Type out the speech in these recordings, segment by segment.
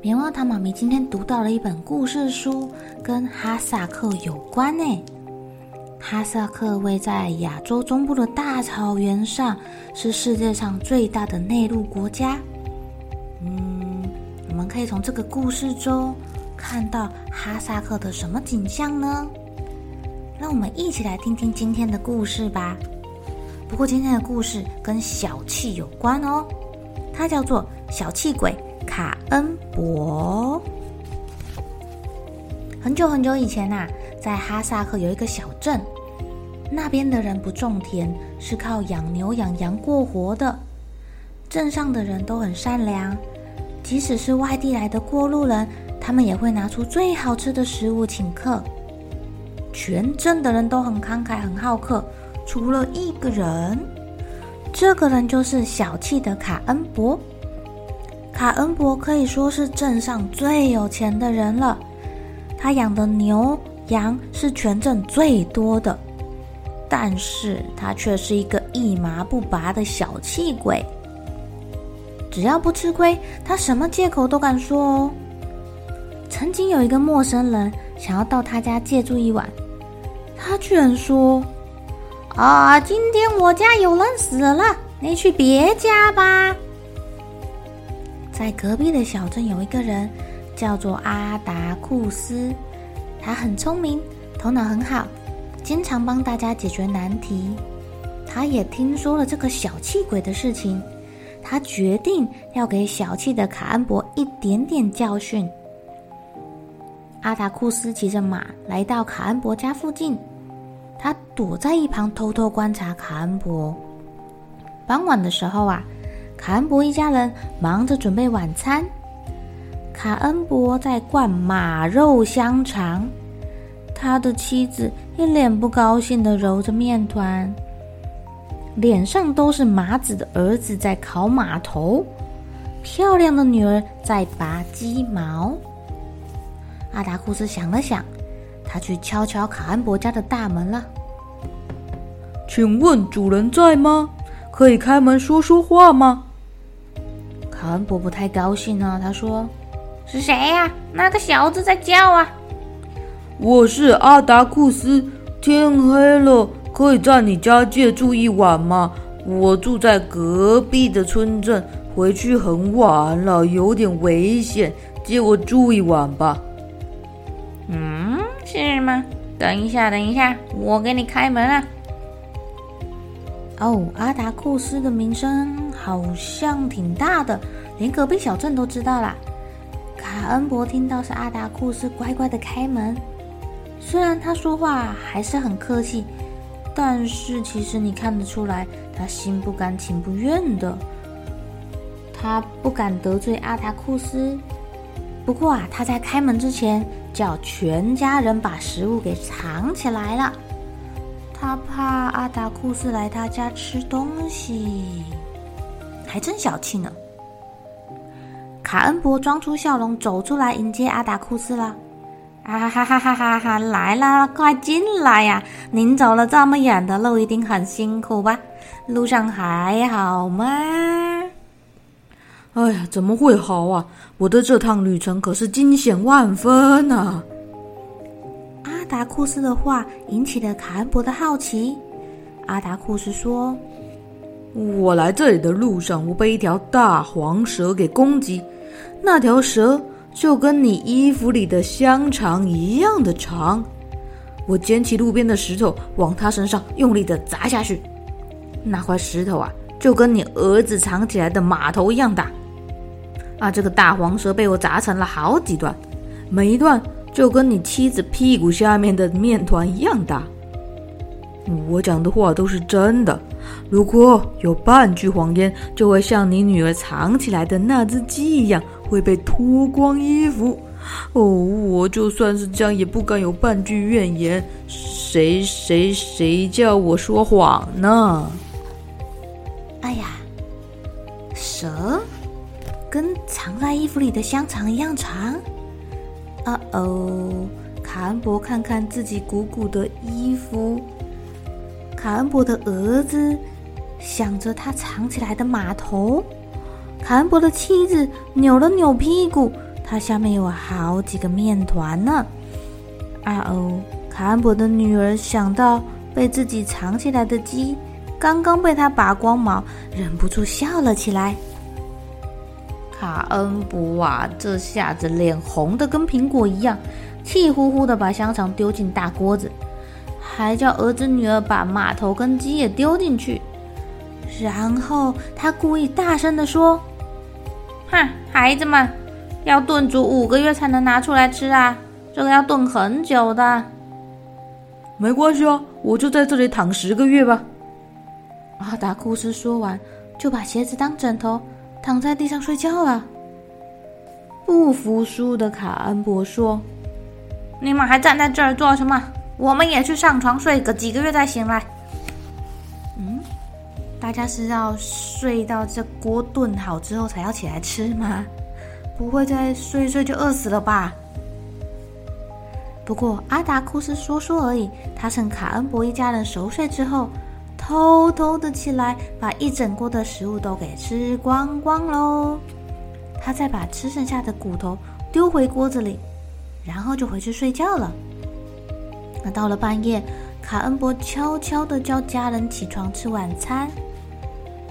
棉花糖妈咪今天读到了一本故事书，跟哈萨克有关呢。哈萨克位在亚洲中部的大草原上，是世界上最大的内陆国家。嗯，我们可以从这个故事中看到哈萨克的什么景象呢？让我们一起来听听今天的故事吧。不过今天的故事跟小气有关哦，它叫做小气鬼。卡恩伯。很久很久以前呐、啊，在哈萨克有一个小镇，那边的人不种田，是靠养牛养羊过活的。镇上的人都很善良，即使是外地来的过路人，他们也会拿出最好吃的食物请客。全镇的人都很慷慨，很好客，除了一个人，这个人就是小气的卡恩伯。卡恩伯可以说是镇上最有钱的人了，他养的牛羊是全镇最多的，但是他却是一个一麻不拔的小气鬼。只要不吃亏，他什么借口都敢说哦。曾经有一个陌生人想要到他家借住一晚，他居然说：“啊，今天我家有人死了，你去别家吧。”在隔壁的小镇有一个人，叫做阿达库斯，他很聪明，头脑很好，经常帮大家解决难题。他也听说了这个小气鬼的事情，他决定要给小气的卡恩伯一点点教训。阿达库斯骑着马来到卡恩伯家附近，他躲在一旁偷偷观察卡恩伯。傍晚的时候啊。卡恩伯一家人忙着准备晚餐，卡恩伯在灌马肉香肠，他的妻子一脸不高兴地揉着面团，脸上都是麻子的儿子在烤马头，漂亮的女儿在拔鸡毛。阿达库斯想了想，他去敲敲卡恩伯家的大门了。请问主人在吗？可以开门说说话吗？卡恩伯伯太高兴呢、啊，他说：“是谁呀、啊？那个小子在叫啊？”“我是阿达库斯，天黑了，可以在你家借住一晚吗？我住在隔壁的村镇，回去很晚了，有点危险，借我住一晚吧。”“嗯，是吗？等一下，等一下，我给你开门啊。”哦，阿达库斯的名声好像挺大的，连隔壁小镇都知道啦。卡恩伯听到是阿达库斯，乖乖的开门。虽然他说话还是很客气，但是其实你看得出来，他心不甘情不愿的。他不敢得罪阿达库斯，不过啊，他在开门之前叫全家人把食物给藏起来了。他怕阿达库斯来他家吃东西，还真小气呢。卡恩伯装出笑容走出来迎接阿达库斯了。啊哈哈哈哈哈！来啦，快进来呀！您走了这么远的路，一定很辛苦吧？路上还好吗？哎呀，怎么会好啊？我的这趟旅程可是惊险万分啊！阿达库斯的话引起了卡恩伯的好奇。阿达库斯说：“我来这里的路上，我被一条大黄蛇给攻击。那条蛇就跟你衣服里的香肠一样的长。我捡起路边的石头，往他身上用力的砸下去。那块石头啊，就跟你儿子藏起来的马头一样大。啊，这个大黄蛇被我砸成了好几段，每一段就跟你妻子屁股下面的面团一样大。我讲的话都是真的，如果有半句谎言，就会像你女儿藏起来的那只鸡一样，会被脱光衣服。哦，我就算是这样，也不敢有半句怨言。谁谁谁叫我说谎呢？哎呀，蛇跟藏在衣服里的香肠一样长。啊哦，卡恩伯看看自己鼓鼓的衣服。卡恩伯的儿子想着他藏起来的马头，卡恩伯的妻子扭了扭屁股，他下面有好几个面团呢。啊哦，卡恩伯的女儿想到被自己藏起来的鸡刚刚被他拔光毛，忍不住笑了起来。卡恩伯啊，这下子脸红的跟苹果一样，气呼呼的把香肠丢进大锅子。还叫儿子女儿把马头跟鸡也丢进去，然后他故意大声的说：“哼，孩子们，要炖煮五个月才能拿出来吃啊！这个要炖很久的。”没关系啊，我就在这里躺十个月吧。阿达库斯说完，就把鞋子当枕头，躺在地上睡觉了。不服输的卡恩伯说：“你们还站在这儿做什么？”我们也去上床睡个几个月再醒来。嗯，大家是要睡到这锅炖好之后才要起来吃吗？不会再睡一睡就饿死了吧？不过阿达库斯说说而已。他趁卡恩伯一家人熟睡之后，偷偷的起来，把一整锅的食物都给吃光光喽。他再把吃剩下的骨头丢回锅子里，然后就回去睡觉了。那到了半夜，卡恩伯悄悄的叫家人起床吃晚餐。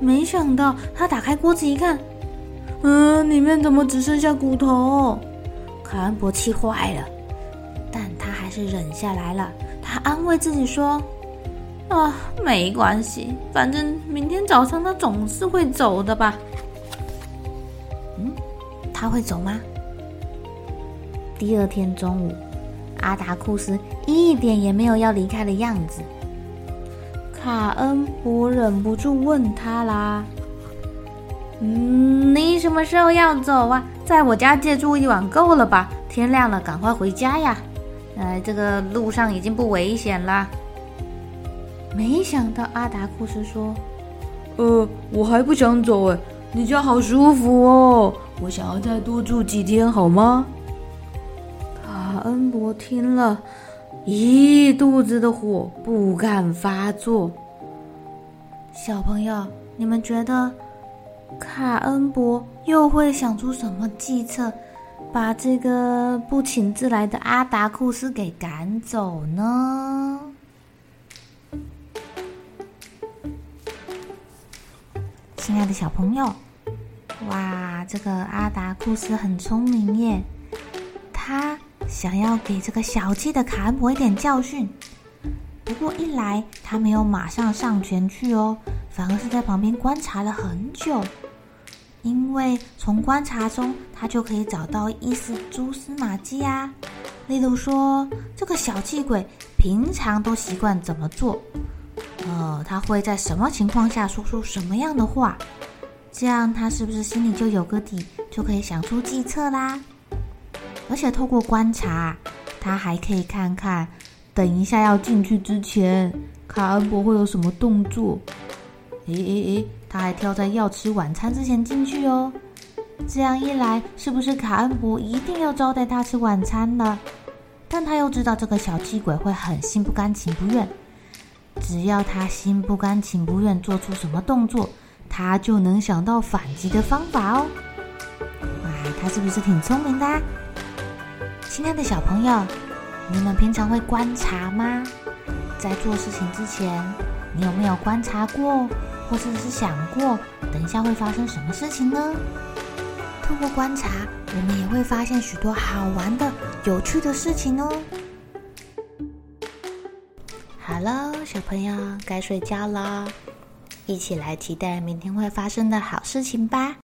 没想到他打开锅子一看，嗯，里面怎么只剩下骨头？卡恩伯气坏了，但他还是忍下来了。他安慰自己说：“啊，没关系，反正明天早上他总是会走的吧。”嗯，他会走吗？第二天中午。阿达库斯一点也没有要离开的样子，卡恩伯忍不住问他啦：“嗯，你什么时候要走啊？在我家借住一晚够了吧？天亮了，赶快回家呀！呃，这个路上已经不危险啦。”没想到阿达库斯说：“呃，我还不想走哎，你家好舒服哦，我想要再多住几天，好吗？”恩伯听了，一肚子的火，不敢发作。小朋友，你们觉得卡恩伯又会想出什么计策，把这个不请自来的阿达库斯给赶走呢？亲爱的小朋友，哇，这个阿达库斯很聪明耶，他。想要给这个小气的卡恩伯一点教训，不过一来他没有马上上前去哦，反而是在旁边观察了很久，因为从观察中他就可以找到一丝蛛丝马迹啊。例如说，这个小气鬼平常都习惯怎么做？呃，他会在什么情况下说出什么样的话？这样他是不是心里就有个底，就可以想出计策啦？而且透过观察，他还可以看看，等一下要进去之前，卡恩伯会有什么动作。诶诶诶，他还挑在要吃晚餐之前进去哦。这样一来，是不是卡恩伯一定要招待他吃晚餐呢？但他又知道这个小气鬼会很心不甘情不愿，只要他心不甘情不愿做出什么动作，他就能想到反击的方法哦。哇，他是不是挺聪明的？亲爱的小朋友，你们平常会观察吗？在做事情之前，你有没有观察过，或者是想过，等一下会发生什么事情呢？透过观察，我们也会发现许多好玩的、有趣的事情哦。好了，小朋友该睡觉了，一起来期待明天会发生的好事情吧。